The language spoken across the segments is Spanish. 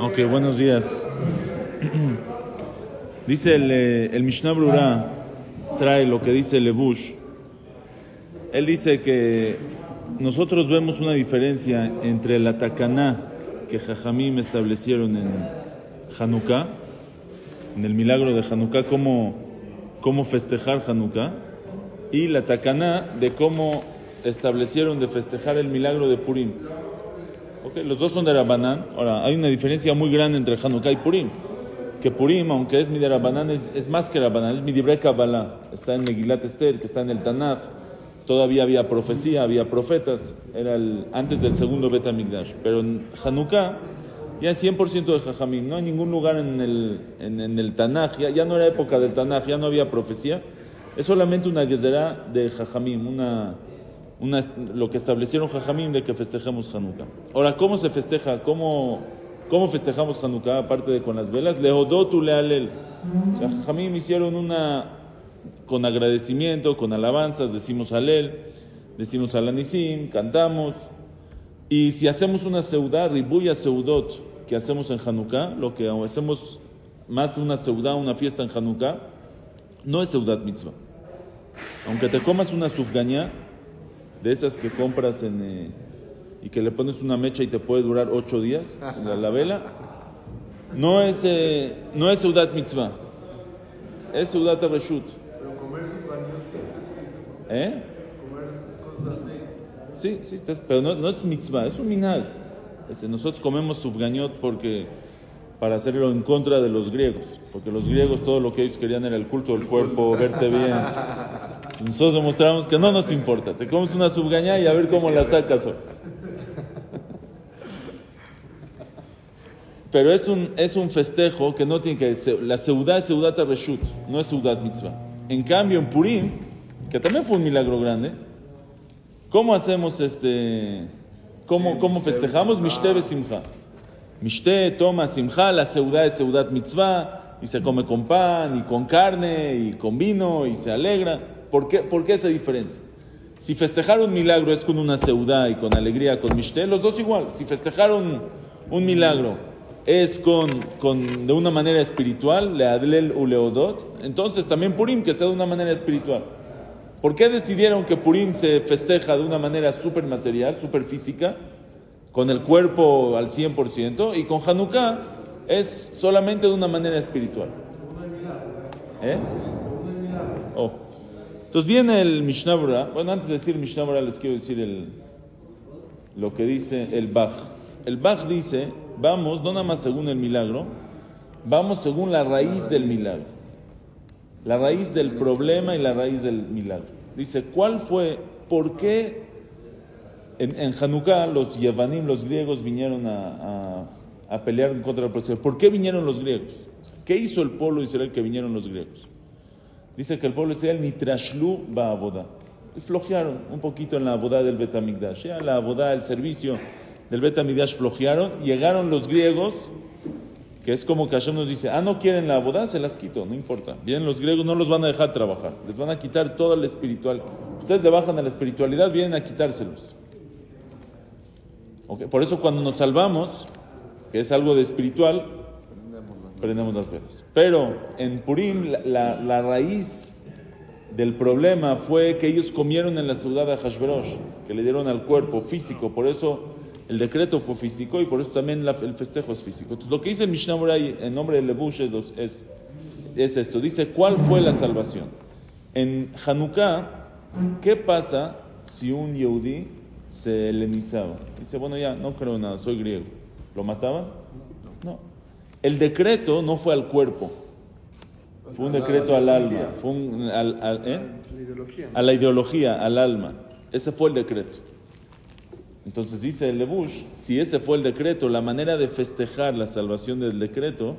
Ok, buenos días. Dice el, eh, el Mishnah Brura, trae lo que dice Lebush. Él dice que nosotros vemos una diferencia entre la takaná que Jajamim establecieron en Hanukkah, en el milagro de Hanukkah, cómo, cómo festejar Hanukkah, y la takaná de cómo establecieron de festejar el milagro de Purim. Okay, los dos son de Rabanán. Ahora, hay una diferencia muy grande entre Hanukkah y Purim. Que Purim, aunque es mi de Rabanán, es, es, más que Rabanán, es mi Dibre Kabbalah. Está en Megilat Esther, que está en el Tanaj. Todavía había profecía, había profetas. Era el, antes del segundo Bet Amigdash. Pero en Hanukkah ya es 100% de Jajamim. No hay ningún lugar en el, en el Tanaj. Ya, ya, no era época del Tanaj, ya no había profecía. Es solamente una gezerá de Jajamim, una lo que establecieron Jajamim de que festejemos Hanukkah. Ahora, ¿cómo se festeja? ¿Cómo, cómo festejamos Hanukkah aparte de con las velas? Leodotu lealel. O sea, Jajamim hicieron una con agradecimiento, con alabanzas, decimos alel, decimos alanisim, cantamos. Y si hacemos una seudá, ribuya seudot, que hacemos en Hanukkah, lo que hacemos más una seudá, una fiesta en Hanukkah, no es seudat mitzvah. Aunque te comas una sufgañá, de esas que compras en, eh, y que le pones una mecha y te puede durar ocho días, la, la vela, no es, eh, no es Seudat Mitzvah, es Seudat Reshut. ¿Eh? Sí, sí, estás, pero no, no, es mitzvah, es un minal. Este, nosotros comemos subgañot porque para hacerlo en contra de los griegos, porque los griegos todo lo que ellos querían era el culto del cuerpo, verte bien. Nosotros demostramos que no nos importa. Te comes una subgañá y a ver cómo la sacas. Pero es un, es un festejo que no tiene que ser. La seudá es seudata reshut, no es seudat mitzvah. En cambio, en Purim, que también fue un milagro grande, ¿cómo hacemos este. ¿Cómo, cómo festejamos? Mishte besimcha. Mishte toma simcha, la seudá es seudat mitzvah, y se come con pan, y con carne, y con vino, y se alegra. ¿Por qué, ¿Por qué esa diferencia? Si festejar un milagro es con una seudá y con alegría, con mishte, los dos igual. Si festejar un, un milagro es con, con, de una manera espiritual, leadlel u leodot, entonces también Purim que sea de una manera espiritual. ¿Por qué decidieron que Purim se festeja de una manera súper material, súper física, con el cuerpo al 100%, y con Hanukkah es solamente de una manera espiritual? ¿Eh? Oh. Entonces viene el Mishnah. Bueno, antes de decir Mishnah les quiero decir el, lo que dice el Bach. El Bach dice, vamos, no nada más según el milagro, vamos según la raíz del milagro. La raíz del problema y la raíz del milagro. Dice, ¿cuál fue, por qué en, Hanukkah los Yevanim, los griegos, vinieron a, a, a pelear contra del proceso? ¿Por qué vinieron los griegos? ¿Qué hizo el pueblo de Israel que vinieron los griegos? Dice que el pueblo de Israel nitrashlu ba'avodah. Y flojearon un poquito en la abodá del Betamigdash. Ya la abodá, el servicio del Betamigdash flojearon. Llegaron los griegos, que es como que Hashem nos dice, ah, no quieren la abodá, se las quito, no importa. Vienen los griegos, no los van a dejar trabajar. Les van a quitar toda la espiritual. Ustedes le bajan a la espiritualidad, vienen a quitárselos. Okay. Por eso cuando nos salvamos, que es algo de espiritual, prendemos las velas. Pero en Purim la, la, la, raíz del problema fue que ellos comieron en la ciudad de Hashverosh, que le dieron al cuerpo físico, por eso el decreto fue físico y por eso también la, el festejo es físico. Entonces lo que dice el Mishnah en nombre de Lebush es, es, es, esto, dice, ¿cuál fue la salvación? En Hanukkah, ¿qué pasa si un Yehudi se helenizaba? Dice, bueno, ya, no creo nada, soy griego. ¿Lo mataban? No. El decreto no fue al cuerpo, fue un decreto al alma, fue un, al, al, ¿eh? a la ideología, al alma. Ese fue el decreto. Entonces dice el Lebush, si ese fue el decreto, la manera de festejar la salvación del decreto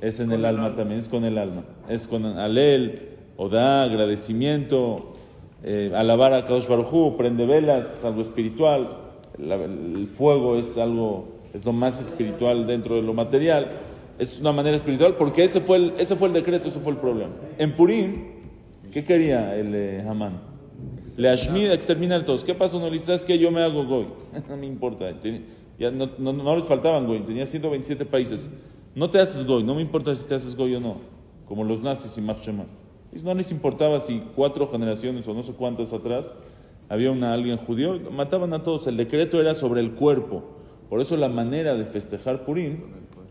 es en el alma también, es con el alma. Es con alel, odá, agradecimiento, eh, alabar a Kadosh Baruj prende velas, es algo espiritual. La, el fuego es algo es lo más espiritual dentro de lo material, es una manera espiritual, porque ese fue el, ese fue el decreto, ese fue el problema. En Purim, ¿qué quería el eh, Hamán? Le Ashmid a todos. ¿Qué pasó? No le que yo me hago goy. no me importa. Ya no, no, no les faltaban goy, tenía 127 países. No te haces goy, no me importa si te haces goy o no, como los nazis y Marchema. No les importaba si cuatro generaciones o no sé cuántas atrás había una, alguien judío, mataban a todos. El decreto era sobre el cuerpo. Por eso la manera de festejar Purim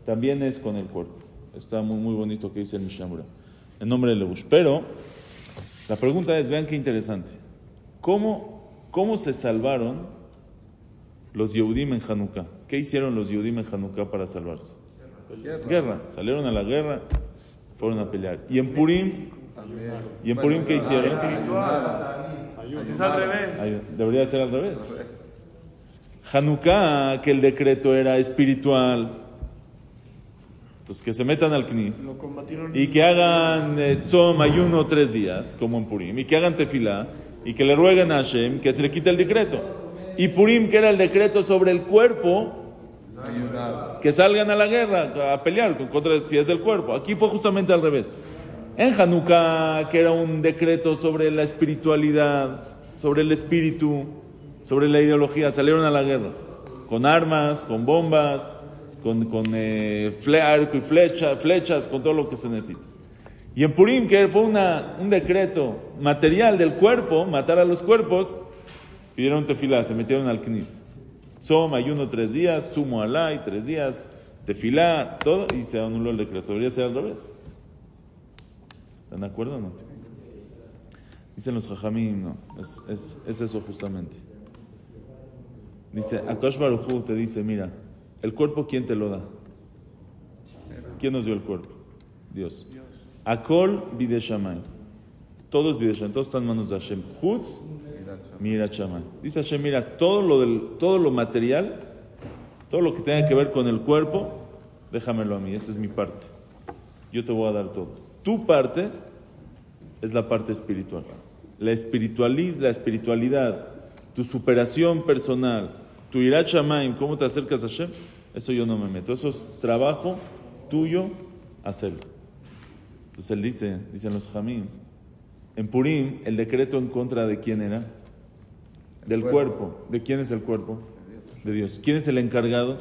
también es con el cuerpo. Está muy, muy bonito que dice el Mishnah en nombre de Lebush. Pero la pregunta es, vean qué interesante. ¿Cómo, cómo se salvaron los Yehudim en Hanukkah? ¿Qué hicieron los Yehudim en Hanukkah para salvarse? Guerra. Salieron a la guerra, fueron a pelear. ¿Y en Purim? ¿Y en Purim qué hicieron? Es al revés. Debería ser al revés. Hanukkah, que el decreto era espiritual. Entonces, que se metan al Knis y que hagan eh, tzom, ayuno tres días, como en Purim, y que hagan tefilá, y que le rueguen a Hashem que se le quite el decreto. Y Purim, que era el decreto sobre el cuerpo, que salgan a la guerra, a pelear con- contra si es el cuerpo. Aquí fue justamente al revés. En Hanukkah, que era un decreto sobre la espiritualidad, sobre el espíritu, sobre la ideología, salieron a la guerra. Con armas, con bombas, con, con eh, arco y flecha, flechas, con todo lo que se necesita. Y en Purim, que fue una, un decreto material del cuerpo, matar a los cuerpos, pidieron tefilá, se metieron al knis. Som, ayuno tres días, sumo alay tres días, tefilá, todo, y se anuló el decreto. Debería ser al revés. ¿Están de acuerdo o no? Dicen los jajamim, no, es, es, es eso justamente. Dice, Akash Baruj Hu te dice, mira, el cuerpo, ¿quién te lo da? ¿Quién nos dio el cuerpo? Dios. Akol bideshamay. Todo es bideshamay, todo está en manos de Hashem. Chutz, mira Shammai. Dice Hashem, mira, todo lo, del, todo lo material, todo lo que tenga que ver con el cuerpo, déjamelo a mí, esa es mi parte. Yo te voy a dar todo. Tu parte es la parte espiritual. La, espiritualiz, la espiritualidad, tu superación personal, tu irat shamayim, cómo te acercas a Hashem, eso yo no me meto. Eso es trabajo tuyo hacerlo. Entonces él dice, dicen los jamín, en Purim, el decreto en contra de quién era? Del cuerpo. ¿De quién es el cuerpo? De Dios. ¿Quién es el encargado?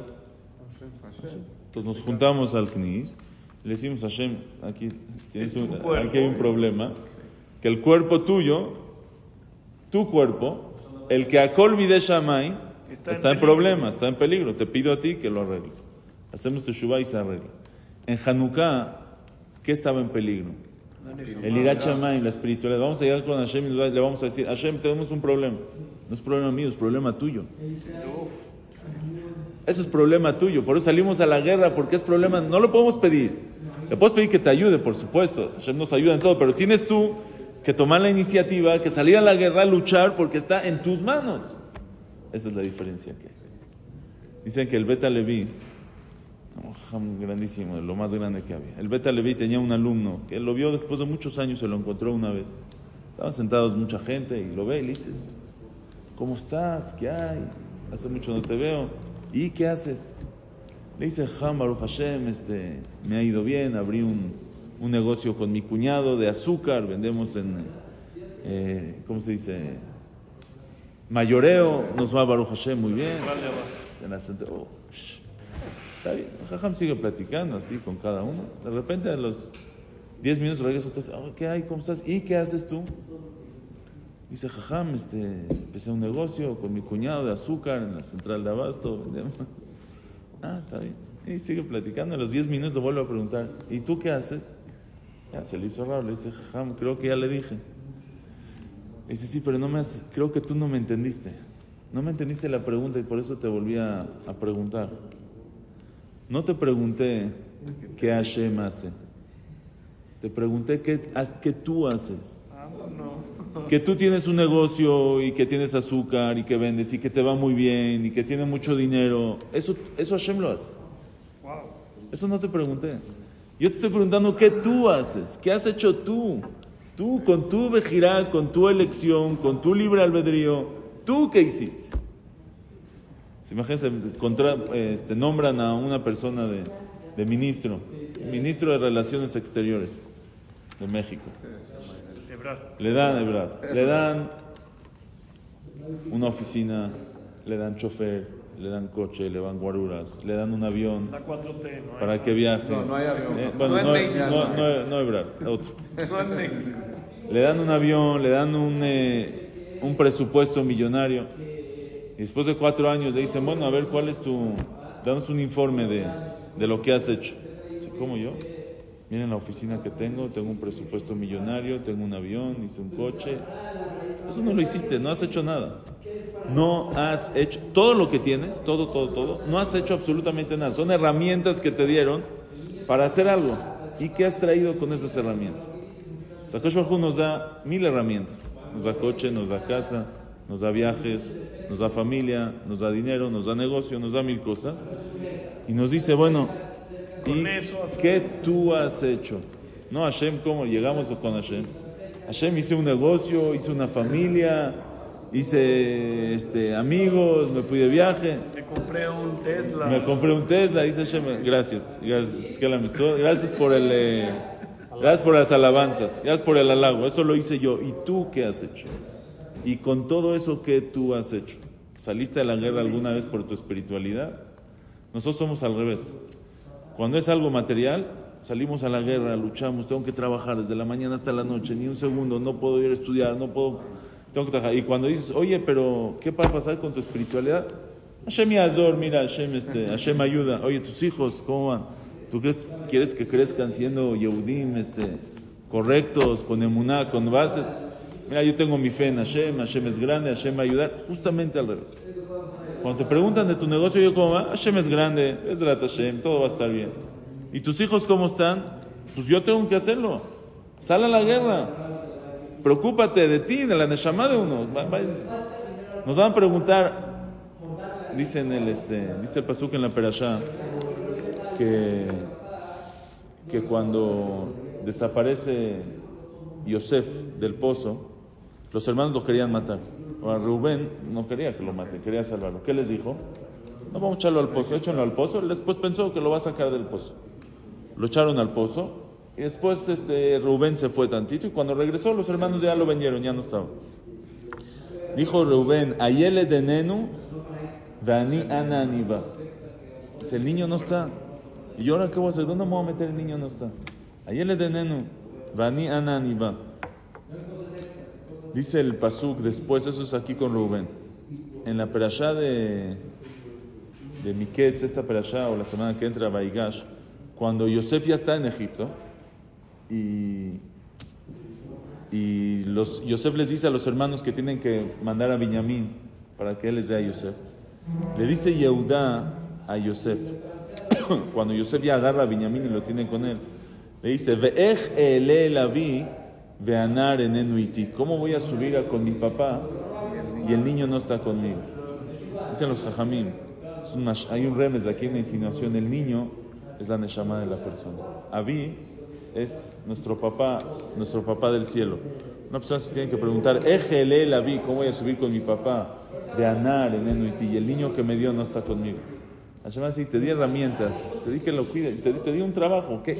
Entonces nos juntamos al Knis, le decimos a Hashem, aquí, tienes un, aquí hay un problema, que el cuerpo tuyo, tu cuerpo, el que a Kol de Shamay, Está está, en en, problema, está en peligro. Te pido a ti que lo arregles. Hacemos Teshuvah y se arregla. En Hanukkah, ¿qué estaba en peligro? El Irat Shamayim, la espiritualidad. Vamos a llegar con Hashem y le vamos a decir, Hashem, tenemos un problema. No es problema mío, es problema tuyo. Eso es problema tuyo. Por eso salimos a la guerra, porque es problema. No lo podemos pedir. Le puedes pedir que te ayude, por supuesto. Hashem nos ayuda en todo, pero tienes tú que tomar la iniciativa, que salir a la guerra, luchar, porque está en tus manos. Esa es la diferencia que hay. Dicen que el Beta Levi, un grandísimo, lo más grande que había. El Beta Levi tenía un alumno que lo vio después de muchos años, se lo encontró una vez. Estaban sentados mucha gente y lo ve y le dices, ¿cómo estás? ¿Qué hay? Hace mucho no te veo. ¿Y qué haces? Le dice, Ham Baruch Hashem, este, me ha ido bien, abrí un, un negocio con mi cuñado de azúcar, vendemos en, eh, ¿cómo se dice? Mayoreo, nos va Baruch Hashem muy bien. Oh. Está bien. Jajam sigue platicando así con cada uno. De repente a los 10 minutos regresa otra "Oh, ¿qué hay? ¿Cómo estás? ¿Y qué haces tú? Dice, Jajam, este, empecé un negocio con mi cuñado de azúcar en la central de Abasto. vendemos". Ah, está bien. Y sigue platicando. A los 10 minutos lo vuelve a preguntar, ¿y tú qué haces? Ya se le hizo raro. Le dice, Jajam, creo que ya le dije. Dice, sí, pero no me has, creo que tú no me entendiste. No me entendiste la pregunta y por eso te volví a, a preguntar. No te pregunté qué Hashem hace. Te pregunté qué, qué tú haces. Ah, no. Que tú tienes un negocio y que tienes azúcar y que vendes y que te va muy bien y que tienes mucho dinero. Eso, eso Hashem lo hace. Wow. Eso no te pregunté. Yo te estoy preguntando qué tú haces, qué has hecho tú. Tú, con tu vejirá, con tu elección, con tu libre albedrío, ¿tú qué hiciste? Si imagínense, contra- este, nombran a una persona de, de ministro, ministro de Relaciones Exteriores de México. Le dan, Ebrard, le dan una oficina, le dan chofer, le dan coche, le dan guaruras, le dan un avión La 4T, ¿no? para que viaje. No, no hay avión. Eh, bueno, No no, es no, México. no, no, Ebrar, otro. No es México. Le dan un avión, le dan un, eh, un presupuesto millonario. Y después de cuatro años le dicen, bueno, a ver, ¿cuál es tu...? Danos un informe de, de lo que has hecho. Dice, ¿cómo yo? Miren la oficina que tengo, tengo un presupuesto millonario, tengo un avión, hice un coche. Eso no lo hiciste, no has hecho nada. No has hecho todo lo que tienes, todo, todo, todo. No has hecho absolutamente nada. Son herramientas que te dieron para hacer algo. ¿Y qué has traído con esas herramientas? Sakosh Hu nos da mil herramientas. Nos da coche, nos da casa, nos da viajes, nos da familia, nos da dinero, nos da negocio, nos da mil cosas. Y nos dice, bueno, ¿y Con eso hace- qué tú has hecho? No, Hashem, ¿cómo llegamos con Hashem? Hashem hice un negocio, hice una familia, hice este, amigos, me fui de viaje. Me compré un Tesla. Me compré un Tesla, dice Hashem, gracias, gracias, que gracias por el, eh, gracias por las alabanzas, gracias por el halago, eso lo hice yo. ¿Y tú qué has hecho? Y con todo eso, ¿qué tú has hecho? ¿Saliste a la guerra alguna vez por tu espiritualidad? Nosotros somos al revés. Cuando es algo material, salimos a la guerra, luchamos, tengo que trabajar desde la mañana hasta la noche, ni un segundo, no puedo ir a estudiar, no puedo, tengo que trabajar. Y cuando dices, oye, pero ¿qué va a pasar con tu espiritualidad? Hashem Yazor, mira, Hashem, este, Hashem ayuda. Oye, tus hijos, ¿cómo van? ¿Tú crees, quieres que crezcan siendo Yehudim, este, correctos, con emuná, con bases? Mira, yo tengo mi fe en Hashem, Hashem es grande, Hashem va a ayudar, justamente al revés. Cuando te preguntan de tu negocio, yo como, Hashem es grande, es Rat Hashem, todo va a estar bien. ¿Y tus hijos cómo están? Pues yo tengo que hacerlo. Sal a la guerra. Preocúpate de ti, de la neshama de uno. Nos van a preguntar, dicen el, este, dice el pasuk en la perashá, que, que cuando desaparece Yosef del pozo, los hermanos lo querían matar. Ahora Rubén no quería que lo maten, quería salvarlo. ¿Qué les dijo? No vamos a echarlo al pozo, échenlo al pozo. Después pensó que lo va a sacar del pozo. Lo echaron al pozo y después este, Rubén se fue tantito y cuando regresó los hermanos ya lo vendieron, ya no estaba. Dijo Rubén, Ayele de Nenu, Vani Ana Aniba. Dice, el niño no está. ¿Y ahora qué voy a hacer? ¿Dónde me voy a meter? El niño no está. Ayele de Nenu, Vani Ana Aniba. Dice el Pasuk después, eso es aquí con Rubén. En la perashá de, de Miketz, esta perashá, o la semana que entra, Baigash, cuando Yosef ya está en Egipto, y, y los, Yosef les dice a los hermanos que tienen que mandar a Benjamín para que él les dé a Yosef. Le dice Yehudá a Yosef, cuando Yosef ya agarra a Benjamín y lo tiene con él, le dice, Ve'ech ele lavi ve'anar enenu iti. ¿Cómo voy a subir con mi papá y el niño no está conmigo? Dicen los jajamim, hay un remes aquí, una insinuación, el niño es la neshama de la persona. Abí es nuestro papá, nuestro papá del cielo. Una persona se tiene que preguntar, Ejele la vi, ¿cómo voy a subir con mi papá? De anar en y el niño que me dio no está conmigo. Hashem así, te di herramientas, te di que lo cuide, te, te di un trabajo. ¿Qué,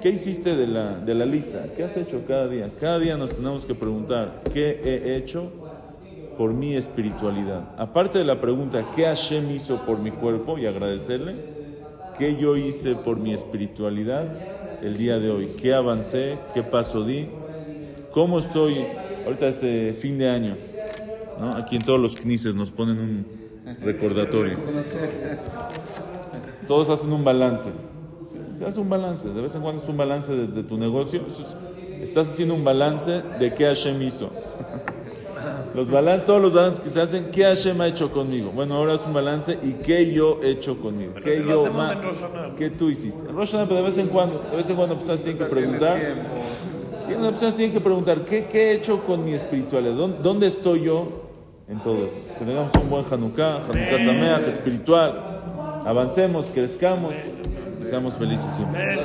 qué hiciste de la, de la lista? ¿Qué has hecho cada día? Cada día nos tenemos que preguntar, ¿qué he hecho por mi espiritualidad? Aparte de la pregunta, ¿qué Hashem hizo por mi cuerpo? Y agradecerle, ¿qué yo hice por mi espiritualidad el día de hoy? ¿Qué avancé? ¿Qué paso di? ¿Cómo estoy? Ahorita es eh, fin de año, ¿no? Aquí en todos los knises nos ponen un recordatorio. Todos hacen un balance. Se hace un balance, de vez en cuando es un balance de, tu negocio. Estás haciendo un balance de qué Hashem hizo. Los balan- todos los balances que se hacen, ¿qué Hashem ha hecho conmigo? Bueno, ahora es un balance y qué yo he hecho conmigo. Pero ¿Qué si yo ma-. ¿Qué tú hiciste? En Rosh pero de vez en cuando, de vez en cuando personas tienen que preguntar. Las personas tienen que preguntar, ¿qué, qué he hecho con mi espiritualidad? ¿Dónde, dónde estoy yo en todo esto? Que tengamos un buen Hanukkah, Hanukkah Sameach espiritual. Avancemos, crezcamos y seamos felices siempre.